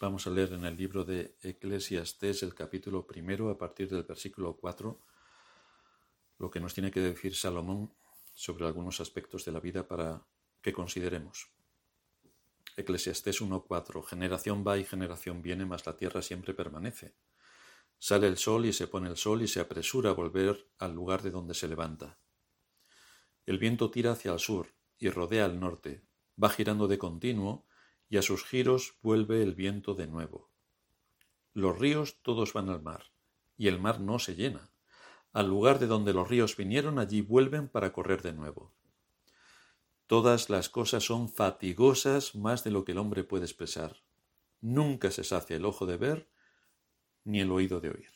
Vamos a leer en el libro de Eclesiastés el capítulo primero a partir del versículo 4 lo que nos tiene que decir Salomón sobre algunos aspectos de la vida para que consideremos. Eclesiastés 1.4 Generación va y generación viene, mas la tierra siempre permanece. Sale el sol y se pone el sol y se apresura a volver al lugar de donde se levanta. El viento tira hacia el sur y rodea al norte, va girando de continuo y a sus giros vuelve el viento de nuevo. Los ríos todos van al mar, y el mar no se llena. Al lugar de donde los ríos vinieron, allí vuelven para correr de nuevo. Todas las cosas son fatigosas más de lo que el hombre puede expresar. Nunca se sacia el ojo de ver, ni el oído de oír.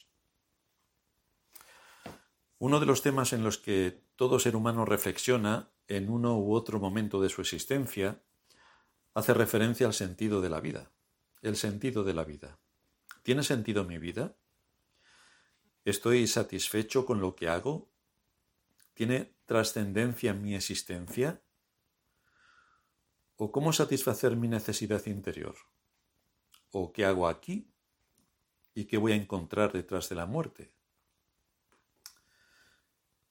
Uno de los temas en los que todo ser humano reflexiona en uno u otro momento de su existencia hace referencia al sentido de la vida. El sentido de la vida. ¿Tiene sentido mi vida? ¿Estoy satisfecho con lo que hago? ¿Tiene trascendencia en mi existencia? ¿O cómo satisfacer mi necesidad interior? ¿O qué hago aquí? ¿Y qué voy a encontrar detrás de la muerte?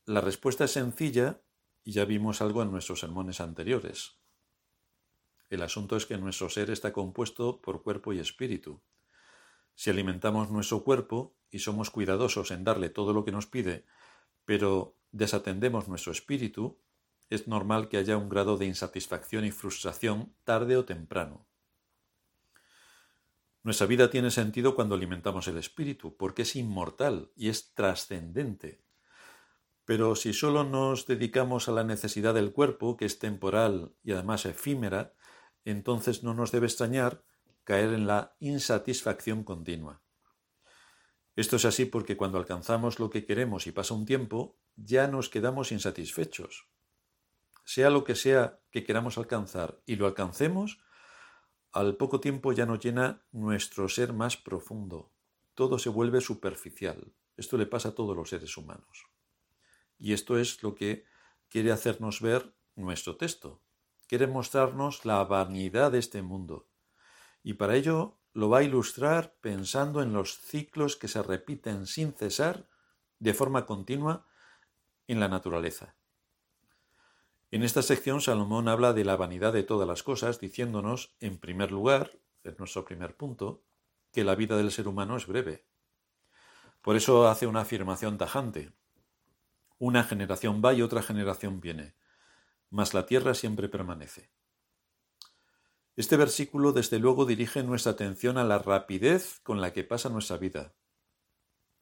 La respuesta es sencilla y ya vimos algo en nuestros sermones anteriores. El asunto es que nuestro ser está compuesto por cuerpo y espíritu. Si alimentamos nuestro cuerpo y somos cuidadosos en darle todo lo que nos pide, pero desatendemos nuestro espíritu, es normal que haya un grado de insatisfacción y frustración tarde o temprano. Nuestra vida tiene sentido cuando alimentamos el espíritu, porque es inmortal y es trascendente. Pero si solo nos dedicamos a la necesidad del cuerpo, que es temporal y además efímera, entonces no nos debe extrañar caer en la insatisfacción continua. Esto es así porque cuando alcanzamos lo que queremos y pasa un tiempo, ya nos quedamos insatisfechos. Sea lo que sea que queramos alcanzar y lo alcancemos, al poco tiempo ya nos llena nuestro ser más profundo. Todo se vuelve superficial. Esto le pasa a todos los seres humanos. Y esto es lo que quiere hacernos ver nuestro texto quiere mostrarnos la vanidad de este mundo. Y para ello lo va a ilustrar pensando en los ciclos que se repiten sin cesar de forma continua en la naturaleza. En esta sección Salomón habla de la vanidad de todas las cosas, diciéndonos, en primer lugar, es nuestro primer punto, que la vida del ser humano es breve. Por eso hace una afirmación tajante. Una generación va y otra generación viene mas la tierra siempre permanece. Este versículo desde luego dirige nuestra atención a la rapidez con la que pasa nuestra vida,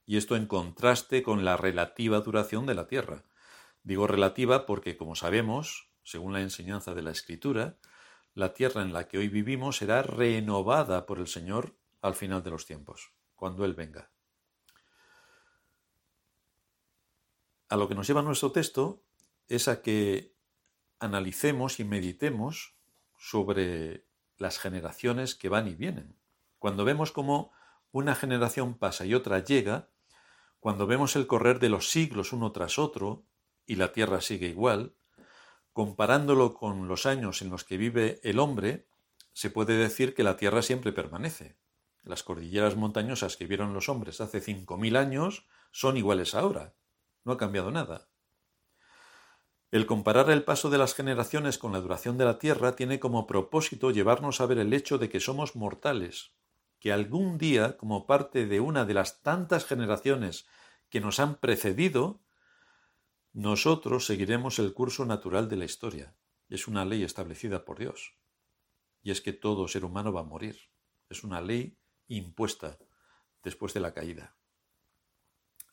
y esto en contraste con la relativa duración de la tierra. Digo relativa porque, como sabemos, según la enseñanza de la Escritura, la tierra en la que hoy vivimos será renovada por el Señor al final de los tiempos, cuando Él venga. A lo que nos lleva nuestro texto es a que analicemos y meditemos sobre las generaciones que van y vienen. Cuando vemos cómo una generación pasa y otra llega, cuando vemos el correr de los siglos uno tras otro y la Tierra sigue igual, comparándolo con los años en los que vive el hombre, se puede decir que la Tierra siempre permanece. Las cordilleras montañosas que vieron los hombres hace 5.000 años son iguales ahora. No ha cambiado nada. El comparar el paso de las generaciones con la duración de la Tierra tiene como propósito llevarnos a ver el hecho de que somos mortales, que algún día, como parte de una de las tantas generaciones que nos han precedido, nosotros seguiremos el curso natural de la historia. Es una ley establecida por Dios. Y es que todo ser humano va a morir. Es una ley impuesta después de la caída.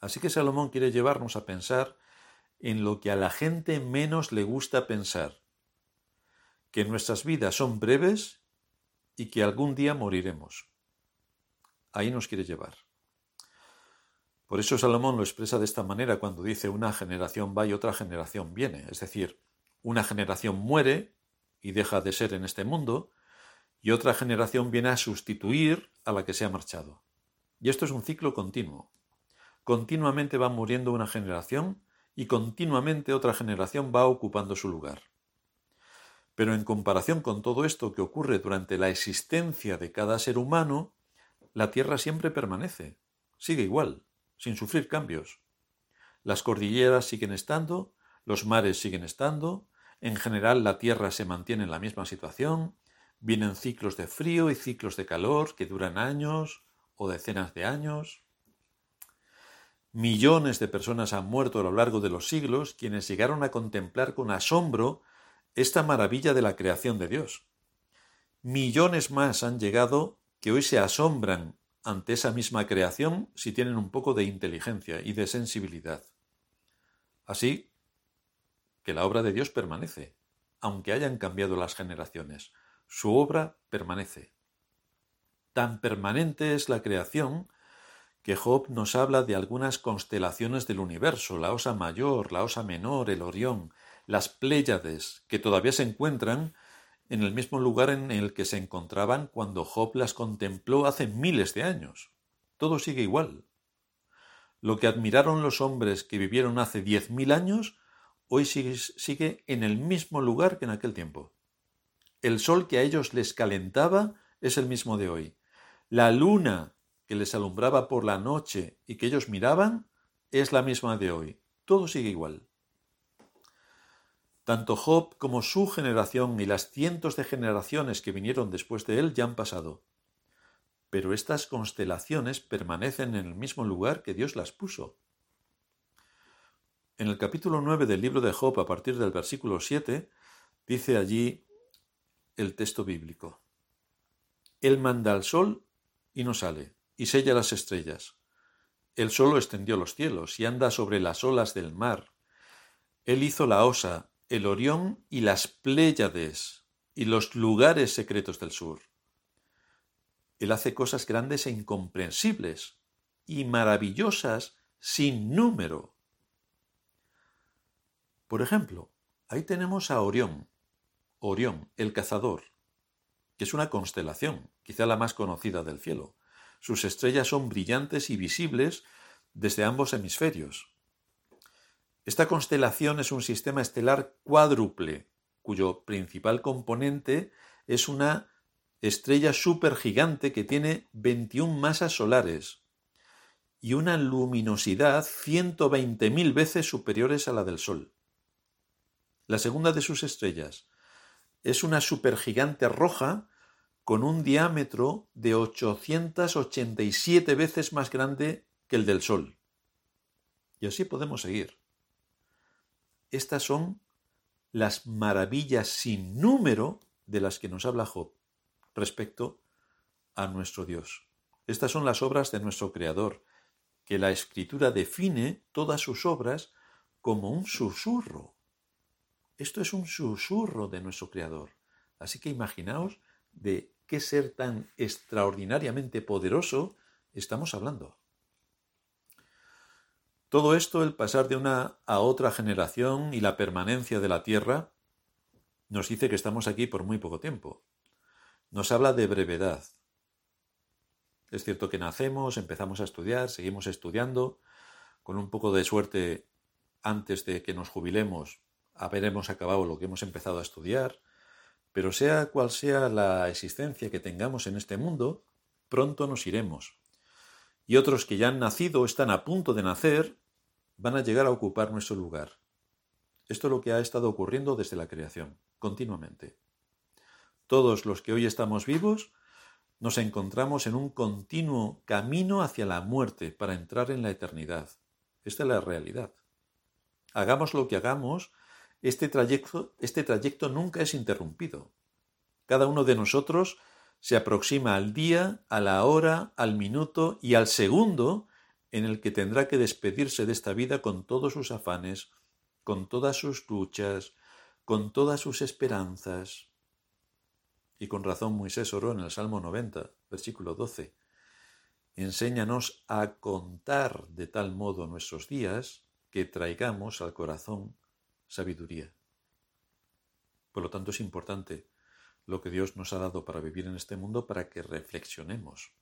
Así que Salomón quiere llevarnos a pensar en lo que a la gente menos le gusta pensar, que nuestras vidas son breves y que algún día moriremos. Ahí nos quiere llevar. Por eso Salomón lo expresa de esta manera cuando dice una generación va y otra generación viene. Es decir, una generación muere y deja de ser en este mundo y otra generación viene a sustituir a la que se ha marchado. Y esto es un ciclo continuo. Continuamente va muriendo una generación y continuamente otra generación va ocupando su lugar. Pero en comparación con todo esto que ocurre durante la existencia de cada ser humano, la Tierra siempre permanece, sigue igual, sin sufrir cambios. Las cordilleras siguen estando, los mares siguen estando, en general la Tierra se mantiene en la misma situación, vienen ciclos de frío y ciclos de calor que duran años o decenas de años. Millones de personas han muerto a lo largo de los siglos, quienes llegaron a contemplar con asombro esta maravilla de la creación de Dios. Millones más han llegado que hoy se asombran ante esa misma creación si tienen un poco de inteligencia y de sensibilidad. Así que la obra de Dios permanece, aunque hayan cambiado las generaciones. Su obra permanece. Tan permanente es la creación que Job nos habla de algunas constelaciones del universo, la Osa Mayor, la Osa Menor, el Orión, las Pléyades, que todavía se encuentran en el mismo lugar en el que se encontraban cuando Job las contempló hace miles de años. Todo sigue igual. Lo que admiraron los hombres que vivieron hace diez mil años, hoy sigue, sigue en el mismo lugar que en aquel tiempo. El sol que a ellos les calentaba es el mismo de hoy. La luna que les alumbraba por la noche y que ellos miraban es la misma de hoy. Todo sigue igual. Tanto Job como su generación y las cientos de generaciones que vinieron después de él ya han pasado. Pero estas constelaciones permanecen en el mismo lugar que Dios las puso. En el capítulo 9 del libro de Job, a partir del versículo 7, dice allí el texto bíblico. Él manda al sol y no sale, y sella las estrellas. Él solo extendió los cielos y anda sobre las olas del mar. Él hizo la osa el Orión y las Pléyades y los lugares secretos del sur. Él hace cosas grandes e incomprensibles y maravillosas sin número. Por ejemplo, ahí tenemos a Orión, Orión, el cazador, que es una constelación, quizá la más conocida del cielo. Sus estrellas son brillantes y visibles desde ambos hemisferios. Esta constelación es un sistema estelar cuádruple, cuyo principal componente es una estrella supergigante que tiene 21 masas solares y una luminosidad 120.000 veces superiores a la del Sol. La segunda de sus estrellas es una supergigante roja con un diámetro de 887 veces más grande que el del Sol. Y así podemos seguir. Estas son las maravillas sin número de las que nos habla Job respecto a nuestro Dios. Estas son las obras de nuestro Creador, que la Escritura define todas sus obras como un susurro. Esto es un susurro de nuestro Creador. Así que imaginaos de qué ser tan extraordinariamente poderoso estamos hablando. Todo esto, el pasar de una a otra generación y la permanencia de la Tierra, nos dice que estamos aquí por muy poco tiempo. Nos habla de brevedad. Es cierto que nacemos, empezamos a estudiar, seguimos estudiando, con un poco de suerte antes de que nos jubilemos habremos acabado lo que hemos empezado a estudiar, pero sea cual sea la existencia que tengamos en este mundo, pronto nos iremos. Y otros que ya han nacido o están a punto de nacer van a llegar a ocupar nuestro lugar. Esto es lo que ha estado ocurriendo desde la creación, continuamente. Todos los que hoy estamos vivos nos encontramos en un continuo camino hacia la muerte para entrar en la eternidad. Esta es la realidad. Hagamos lo que hagamos, este trayecto, este trayecto nunca es interrumpido. Cada uno de nosotros se aproxima al día, a la hora, al minuto y al segundo en el que tendrá que despedirse de esta vida con todos sus afanes, con todas sus luchas, con todas sus esperanzas. Y con razón Moisés oró en el Salmo 90, versículo 12. Enséñanos a contar de tal modo nuestros días que traigamos al corazón sabiduría. Por lo tanto, es importante lo que Dios nos ha dado para vivir en este mundo para que reflexionemos.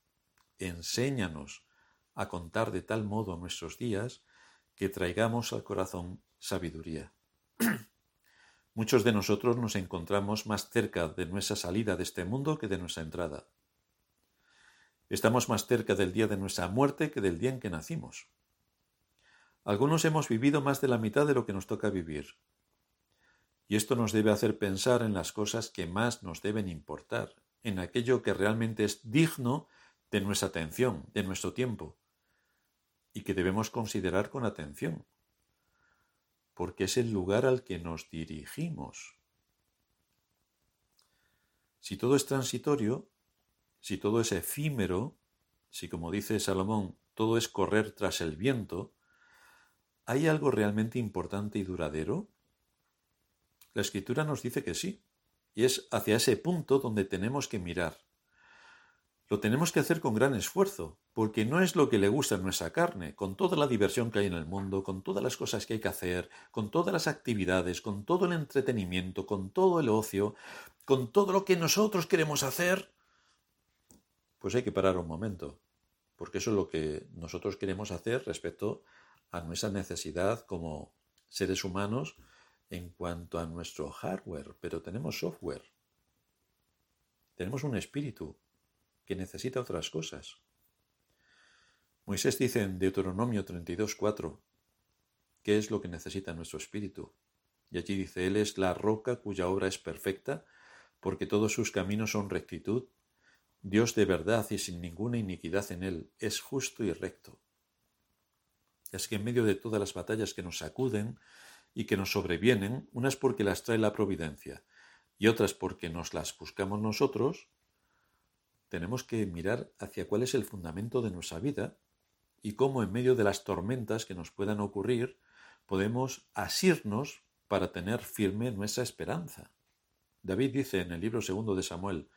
Enséñanos a contar de tal modo nuestros días que traigamos al corazón sabiduría. Muchos de nosotros nos encontramos más cerca de nuestra salida de este mundo que de nuestra entrada. Estamos más cerca del día de nuestra muerte que del día en que nacimos. Algunos hemos vivido más de la mitad de lo que nos toca vivir. Y esto nos debe hacer pensar en las cosas que más nos deben importar, en aquello que realmente es digno de nuestra atención, de nuestro tiempo, y que debemos considerar con atención, porque es el lugar al que nos dirigimos. Si todo es transitorio, si todo es efímero, si como dice Salomón, todo es correr tras el viento, ¿hay algo realmente importante y duradero? La escritura nos dice que sí, y es hacia ese punto donde tenemos que mirar. Lo tenemos que hacer con gran esfuerzo, porque no es lo que le gusta a nuestra carne, con toda la diversión que hay en el mundo, con todas las cosas que hay que hacer, con todas las actividades, con todo el entretenimiento, con todo el ocio, con todo lo que nosotros queremos hacer, pues hay que parar un momento, porque eso es lo que nosotros queremos hacer respecto a nuestra necesidad como seres humanos en cuanto a nuestro hardware, pero tenemos software, tenemos un espíritu, que necesita otras cosas. Moisés dice en Deuteronomio 32.4, ¿qué es lo que necesita nuestro espíritu? Y allí dice, Él es la roca cuya obra es perfecta, porque todos sus caminos son rectitud. Dios de verdad y sin ninguna iniquidad en Él, es justo y recto. Es que en medio de todas las batallas que nos sacuden y que nos sobrevienen, unas porque las trae la providencia y otras porque nos las buscamos nosotros, tenemos que mirar hacia cuál es el fundamento de nuestra vida y cómo en medio de las tormentas que nos puedan ocurrir podemos asirnos para tener firme nuestra esperanza. David dice en el libro segundo de Samuel,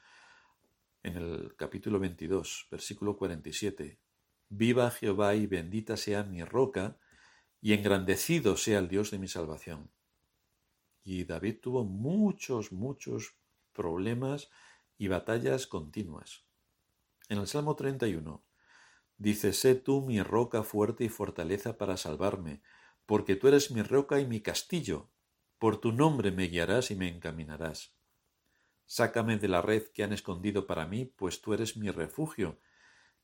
en el capítulo 22, versículo 47, Viva Jehová y bendita sea mi roca, y engrandecido sea el Dios de mi salvación. Y David tuvo muchos, muchos problemas y batallas continuas. En el Salmo 31 dice, Sé tú mi roca fuerte y fortaleza para salvarme, porque tú eres mi roca y mi castillo, por tu nombre me guiarás y me encaminarás. Sácame de la red que han escondido para mí, pues tú eres mi refugio.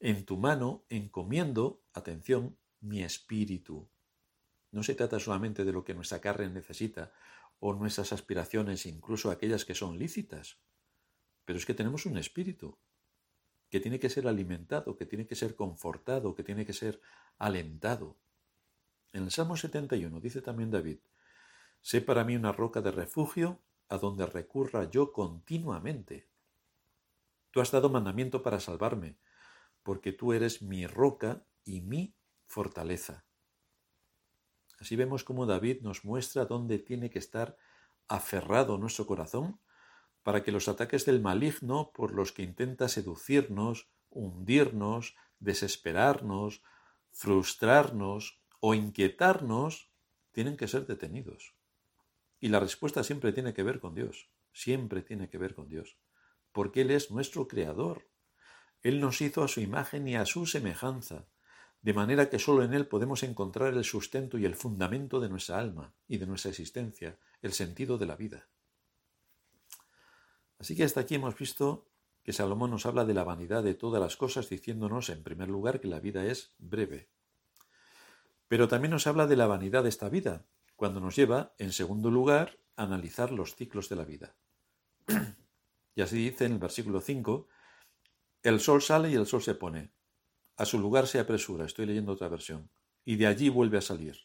En tu mano encomiendo, atención, mi espíritu. No se trata solamente de lo que nuestra carne necesita o nuestras aspiraciones, incluso aquellas que son lícitas, pero es que tenemos un espíritu que tiene que ser alimentado, que tiene que ser confortado, que tiene que ser alentado. En el Salmo 71 dice también David, sé para mí una roca de refugio a donde recurra yo continuamente. Tú has dado mandamiento para salvarme, porque tú eres mi roca y mi fortaleza. Así vemos cómo David nos muestra dónde tiene que estar aferrado nuestro corazón para que los ataques del maligno por los que intenta seducirnos, hundirnos, desesperarnos, frustrarnos o inquietarnos, tienen que ser detenidos. Y la respuesta siempre tiene que ver con Dios, siempre tiene que ver con Dios, porque Él es nuestro Creador. Él nos hizo a su imagen y a su semejanza, de manera que sólo en Él podemos encontrar el sustento y el fundamento de nuestra alma y de nuestra existencia, el sentido de la vida. Así que hasta aquí hemos visto que Salomón nos habla de la vanidad de todas las cosas, diciéndonos en primer lugar que la vida es breve. Pero también nos habla de la vanidad de esta vida, cuando nos lleva, en segundo lugar, a analizar los ciclos de la vida. y así dice en el versículo 5, el sol sale y el sol se pone. A su lugar se apresura, estoy leyendo otra versión, y de allí vuelve a salir.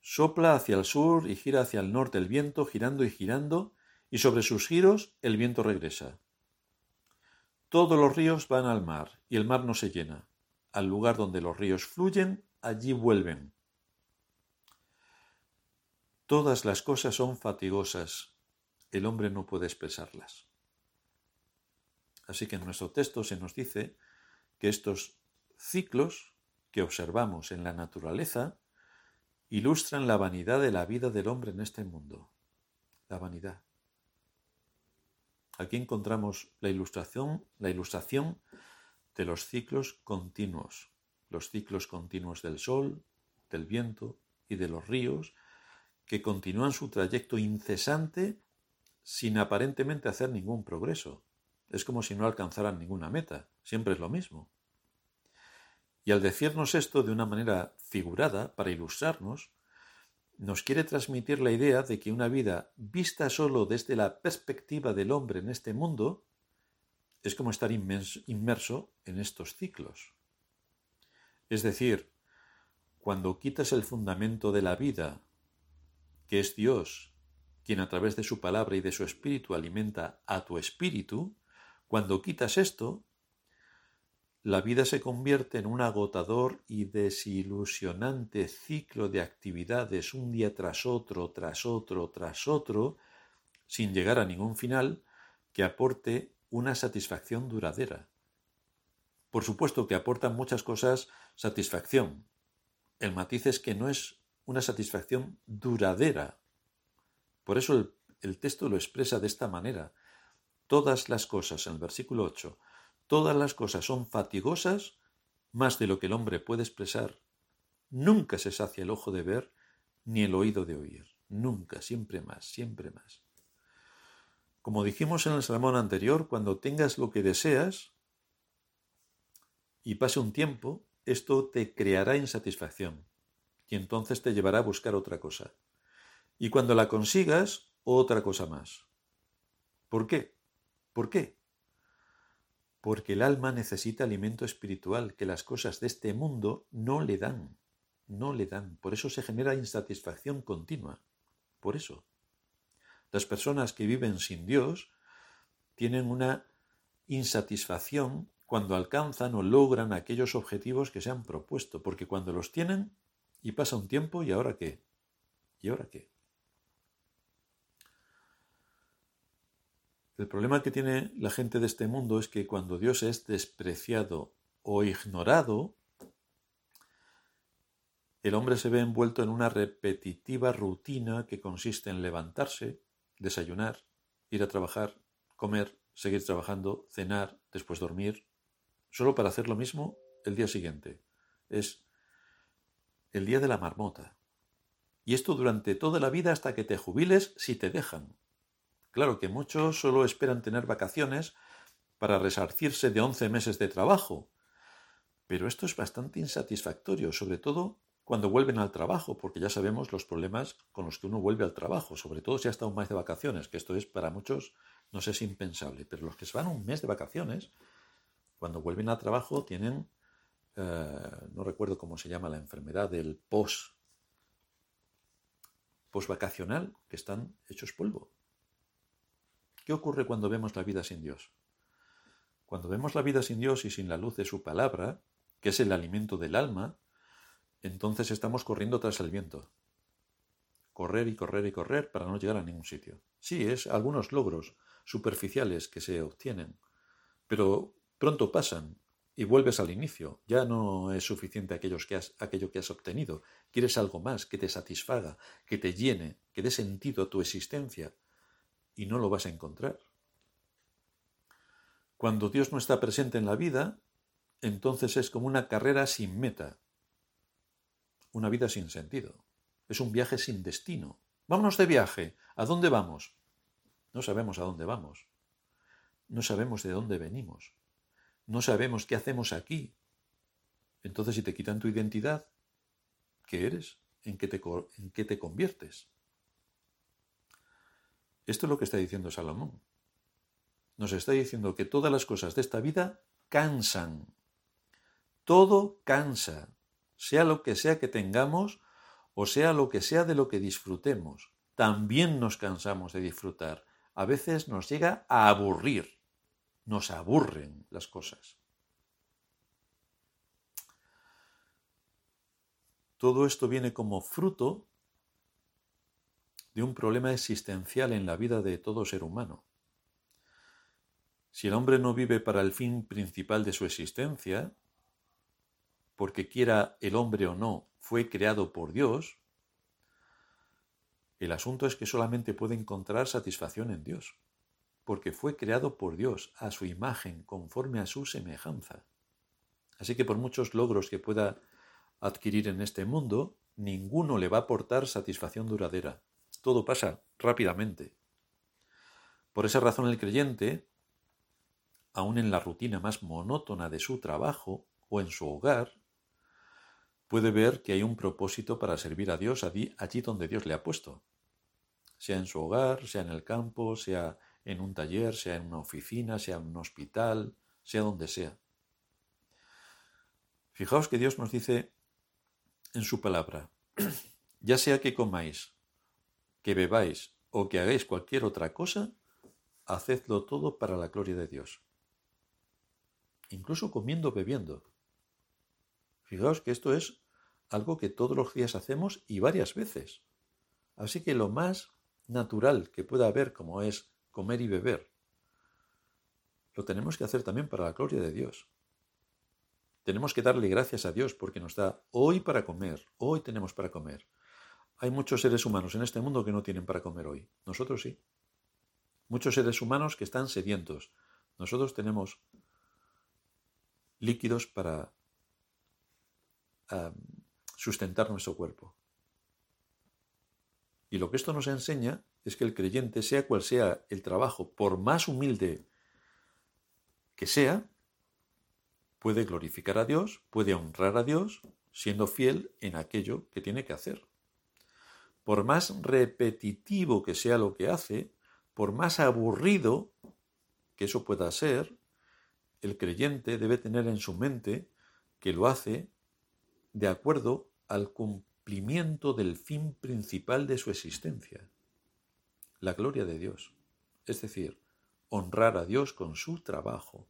Sopla hacia el sur y gira hacia el norte el viento, girando y girando, y sobre sus giros el viento regresa. Todos los ríos van al mar, y el mar no se llena. Al lugar donde los ríos fluyen, allí vuelven. Todas las cosas son fatigosas, el hombre no puede expresarlas. Así que en nuestro texto se nos dice que estos ciclos que observamos en la naturaleza ilustran la vanidad de la vida del hombre en este mundo. La vanidad. Aquí encontramos la ilustración, la ilustración de los ciclos continuos, los ciclos continuos del sol, del viento y de los ríos, que continúan su trayecto incesante sin aparentemente hacer ningún progreso. Es como si no alcanzaran ninguna meta, siempre es lo mismo. Y al decirnos esto de una manera figurada, para ilustrarnos, nos quiere transmitir la idea de que una vida vista solo desde la perspectiva del hombre en este mundo es como estar inmerso en estos ciclos. Es decir, cuando quitas el fundamento de la vida, que es Dios, quien a través de su palabra y de su espíritu alimenta a tu espíritu, cuando quitas esto, la vida se convierte en un agotador y desilusionante ciclo de actividades un día tras otro, tras otro, tras otro, sin llegar a ningún final que aporte una satisfacción duradera. Por supuesto que aportan muchas cosas satisfacción. El matiz es que no es una satisfacción duradera. Por eso el, el texto lo expresa de esta manera. Todas las cosas, en el versículo 8, Todas las cosas son fatigosas más de lo que el hombre puede expresar. Nunca se sacia el ojo de ver ni el oído de oír. Nunca, siempre más, siempre más. Como dijimos en el sermón anterior, cuando tengas lo que deseas y pase un tiempo, esto te creará insatisfacción y entonces te llevará a buscar otra cosa. Y cuando la consigas, otra cosa más. ¿Por qué? ¿Por qué? porque el alma necesita alimento espiritual que las cosas de este mundo no le dan, no le dan. Por eso se genera insatisfacción continua. Por eso. Las personas que viven sin Dios tienen una insatisfacción cuando alcanzan o logran aquellos objetivos que se han propuesto, porque cuando los tienen y pasa un tiempo, ¿y ahora qué? ¿Y ahora qué? El problema que tiene la gente de este mundo es que cuando Dios es despreciado o ignorado, el hombre se ve envuelto en una repetitiva rutina que consiste en levantarse, desayunar, ir a trabajar, comer, seguir trabajando, cenar, después dormir, solo para hacer lo mismo el día siguiente. Es el día de la marmota. Y esto durante toda la vida hasta que te jubiles si te dejan. Claro que muchos solo esperan tener vacaciones para resarcirse de 11 meses de trabajo. Pero esto es bastante insatisfactorio, sobre todo cuando vuelven al trabajo, porque ya sabemos los problemas con los que uno vuelve al trabajo, sobre todo si ha estado un mes de vacaciones, que esto es para muchos, no sé, es impensable, pero los que se van un mes de vacaciones, cuando vuelven al trabajo tienen, eh, no recuerdo cómo se llama la enfermedad del post, post vacacional, que están hechos polvo. ¿Qué ocurre cuando vemos la vida sin Dios? Cuando vemos la vida sin Dios y sin la luz de su palabra, que es el alimento del alma, entonces estamos corriendo tras el viento. Correr y correr y correr para no llegar a ningún sitio. Sí, es algunos logros superficiales que se obtienen, pero pronto pasan y vuelves al inicio. Ya no es suficiente aquello que has obtenido. Quieres algo más que te satisfaga, que te llene, que dé sentido a tu existencia y no lo vas a encontrar. Cuando Dios no está presente en la vida, entonces es como una carrera sin meta, una vida sin sentido. Es un viaje sin destino. Vámonos de viaje. ¿A dónde vamos? No sabemos a dónde vamos. No sabemos de dónde venimos. No sabemos qué hacemos aquí. Entonces, si te quitan tu identidad, ¿qué eres? ¿En qué te, en qué te conviertes? Esto es lo que está diciendo Salomón. Nos está diciendo que todas las cosas de esta vida cansan. Todo cansa, sea lo que sea que tengamos o sea lo que sea de lo que disfrutemos. También nos cansamos de disfrutar. A veces nos llega a aburrir. Nos aburren las cosas. Todo esto viene como fruto de un problema existencial en la vida de todo ser humano. Si el hombre no vive para el fin principal de su existencia, porque quiera el hombre o no, fue creado por Dios, el asunto es que solamente puede encontrar satisfacción en Dios, porque fue creado por Dios a su imagen, conforme a su semejanza. Así que por muchos logros que pueda adquirir en este mundo, ninguno le va a aportar satisfacción duradera todo pasa rápidamente. Por esa razón el creyente, aun en la rutina más monótona de su trabajo o en su hogar, puede ver que hay un propósito para servir a Dios allí, allí donde Dios le ha puesto. Sea en su hogar, sea en el campo, sea en un taller, sea en una oficina, sea en un hospital, sea donde sea. Fijaos que Dios nos dice en su palabra, ya sea que comáis, que bebáis o que hagáis cualquier otra cosa, hacedlo todo para la gloria de Dios. Incluso comiendo, bebiendo. Fijaos que esto es algo que todos los días hacemos y varias veces. Así que lo más natural que pueda haber, como es comer y beber, lo tenemos que hacer también para la gloria de Dios. Tenemos que darle gracias a Dios porque nos da hoy para comer, hoy tenemos para comer. Hay muchos seres humanos en este mundo que no tienen para comer hoy. Nosotros sí. Muchos seres humanos que están sedientos. Nosotros tenemos líquidos para sustentar nuestro cuerpo. Y lo que esto nos enseña es que el creyente, sea cual sea el trabajo, por más humilde que sea, puede glorificar a Dios, puede honrar a Dios, siendo fiel en aquello que tiene que hacer. Por más repetitivo que sea lo que hace, por más aburrido que eso pueda ser, el creyente debe tener en su mente que lo hace de acuerdo al cumplimiento del fin principal de su existencia, la gloria de Dios, es decir, honrar a Dios con su trabajo,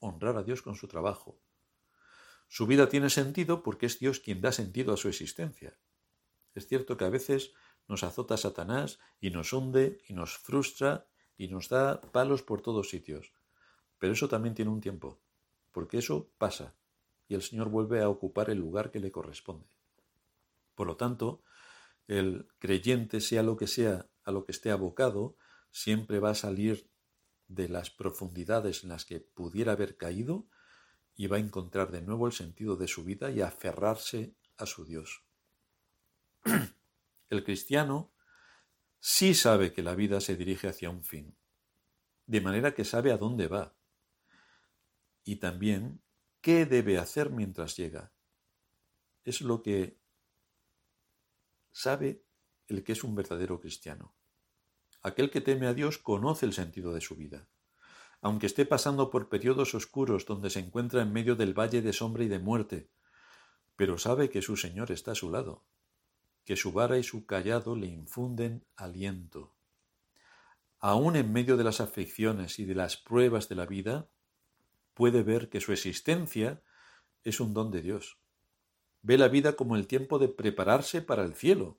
honrar a Dios con su trabajo. Su vida tiene sentido porque es Dios quien da sentido a su existencia. Es cierto que a veces nos azota Satanás y nos hunde y nos frustra y nos da palos por todos sitios. Pero eso también tiene un tiempo, porque eso pasa y el Señor vuelve a ocupar el lugar que le corresponde. Por lo tanto, el creyente, sea lo que sea a lo que esté abocado, siempre va a salir de las profundidades en las que pudiera haber caído y va a encontrar de nuevo el sentido de su vida y aferrarse a su Dios. El cristiano sí sabe que la vida se dirige hacia un fin, de manera que sabe a dónde va y también qué debe hacer mientras llega. Es lo que sabe el que es un verdadero cristiano. Aquel que teme a Dios conoce el sentido de su vida. Aunque esté pasando por periodos oscuros donde se encuentra en medio del valle de sombra y de muerte, pero sabe que su Señor está a su lado, que su vara y su callado le infunden aliento. Aún en medio de las aflicciones y de las pruebas de la vida, puede ver que su existencia es un don de Dios. Ve la vida como el tiempo de prepararse para el cielo,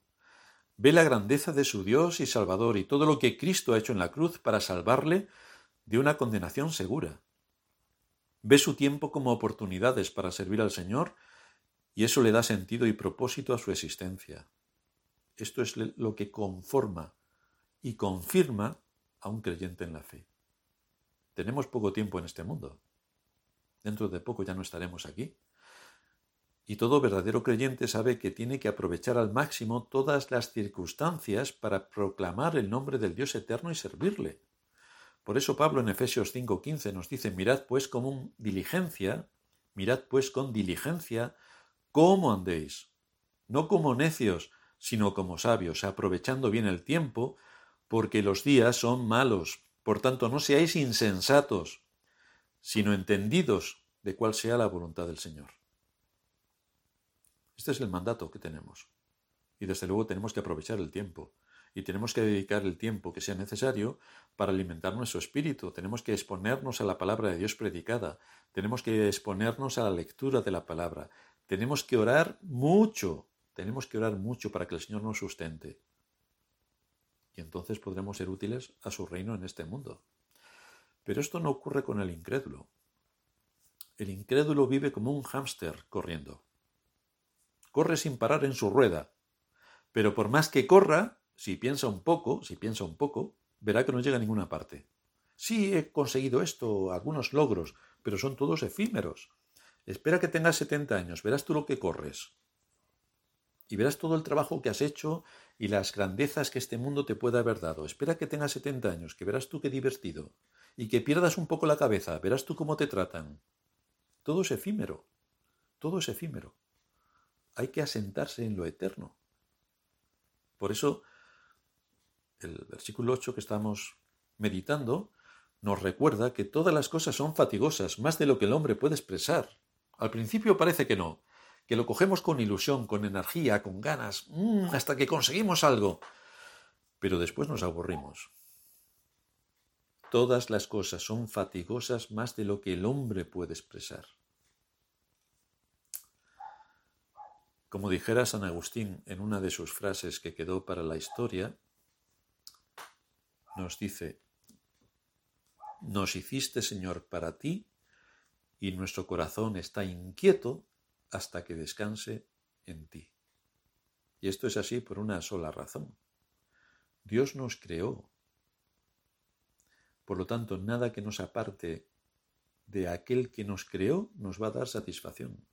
Ve la grandeza de su Dios y Salvador y todo lo que Cristo ha hecho en la cruz para salvarle de una condenación segura. Ve su tiempo como oportunidades para servir al Señor y eso le da sentido y propósito a su existencia. Esto es lo que conforma y confirma a un creyente en la fe. Tenemos poco tiempo en este mundo. Dentro de poco ya no estaremos aquí. Y todo verdadero creyente sabe que tiene que aprovechar al máximo todas las circunstancias para proclamar el nombre del Dios eterno y servirle. Por eso Pablo en Efesios 5:15 nos dice, mirad pues con diligencia, mirad pues con diligencia cómo andéis, no como necios, sino como sabios, aprovechando bien el tiempo, porque los días son malos. Por tanto, no seáis insensatos, sino entendidos de cuál sea la voluntad del Señor. Este es el mandato que tenemos. Y desde luego tenemos que aprovechar el tiempo. Y tenemos que dedicar el tiempo que sea necesario para alimentar nuestro espíritu. Tenemos que exponernos a la palabra de Dios predicada. Tenemos que exponernos a la lectura de la palabra. Tenemos que orar mucho. Tenemos que orar mucho para que el Señor nos sustente. Y entonces podremos ser útiles a su reino en este mundo. Pero esto no ocurre con el incrédulo. El incrédulo vive como un hámster corriendo corre sin parar en su rueda. Pero por más que corra, si piensa un poco, si piensa un poco, verá que no llega a ninguna parte. Sí, he conseguido esto, algunos logros, pero son todos efímeros. Espera que tengas 70 años, verás tú lo que corres. Y verás todo el trabajo que has hecho y las grandezas que este mundo te puede haber dado. Espera que tengas 70 años, que verás tú qué divertido. Y que pierdas un poco la cabeza, verás tú cómo te tratan. Todo es efímero, todo es efímero. Hay que asentarse en lo eterno. Por eso, el versículo 8 que estamos meditando nos recuerda que todas las cosas son fatigosas, más de lo que el hombre puede expresar. Al principio parece que no, que lo cogemos con ilusión, con energía, con ganas, mm, hasta que conseguimos algo. Pero después nos aburrimos. Todas las cosas son fatigosas más de lo que el hombre puede expresar. Como dijera San Agustín en una de sus frases que quedó para la historia, nos dice, nos hiciste, Señor, para ti, y nuestro corazón está inquieto hasta que descanse en ti. Y esto es así por una sola razón. Dios nos creó. Por lo tanto, nada que nos aparte de aquel que nos creó nos va a dar satisfacción.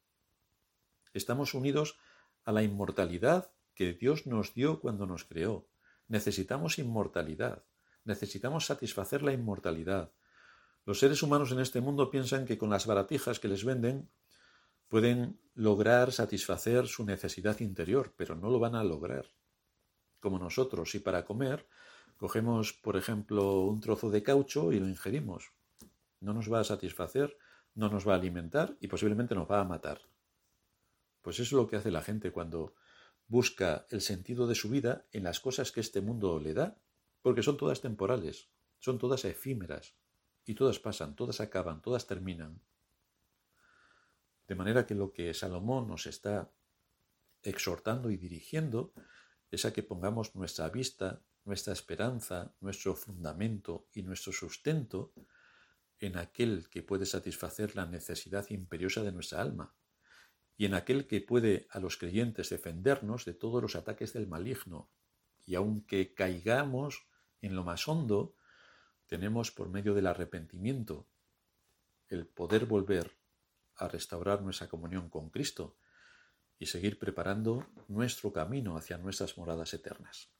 Estamos unidos a la inmortalidad que Dios nos dio cuando nos creó. Necesitamos inmortalidad. Necesitamos satisfacer la inmortalidad. Los seres humanos en este mundo piensan que con las baratijas que les venden Pueden lograr satisfacer su necesidad interior, pero no lo van a lograr. Como nosotros, y para comer, cogemos, por ejemplo, un trozo de caucho y lo ingerimos. No nos va a satisfacer, no nos va a alimentar y posiblemente nos va a matar. Pues eso es lo que hace la gente cuando busca el sentido de su vida en las cosas que este mundo le da, porque son todas temporales, son todas efímeras, y todas pasan, todas acaban, todas terminan. De manera que lo que Salomón nos está exhortando y dirigiendo es a que pongamos nuestra vista, nuestra esperanza, nuestro fundamento y nuestro sustento en aquel que puede satisfacer la necesidad imperiosa de nuestra alma y en aquel que puede a los creyentes defendernos de todos los ataques del maligno. Y aunque caigamos en lo más hondo, tenemos por medio del arrepentimiento el poder volver a restaurar nuestra comunión con Cristo y seguir preparando nuestro camino hacia nuestras moradas eternas.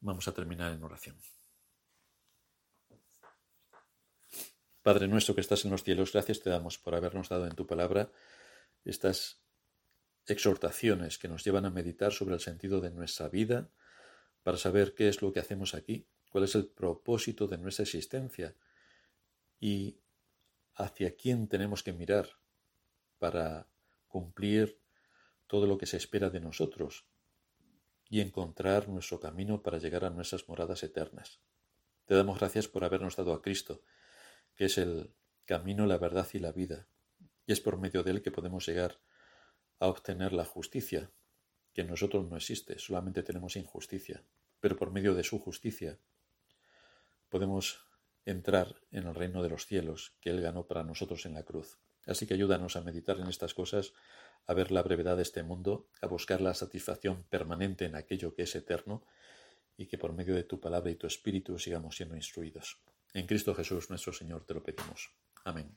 Vamos a terminar en oración. Padre nuestro que estás en los cielos, gracias te damos por habernos dado en tu palabra estas exhortaciones que nos llevan a meditar sobre el sentido de nuestra vida, para saber qué es lo que hacemos aquí, cuál es el propósito de nuestra existencia y hacia quién tenemos que mirar para cumplir todo lo que se espera de nosotros y encontrar nuestro camino para llegar a nuestras moradas eternas. Te damos gracias por habernos dado a Cristo, que es el camino, la verdad y la vida, y es por medio de él que podemos llegar a obtener la justicia, que en nosotros no existe, solamente tenemos injusticia, pero por medio de su justicia podemos entrar en el reino de los cielos que Él ganó para nosotros en la cruz. Así que ayúdanos a meditar en estas cosas, a ver la brevedad de este mundo, a buscar la satisfacción permanente en aquello que es eterno, y que por medio de tu palabra y tu espíritu sigamos siendo instruidos. En Cristo Jesús nuestro Señor te lo pedimos. Amén.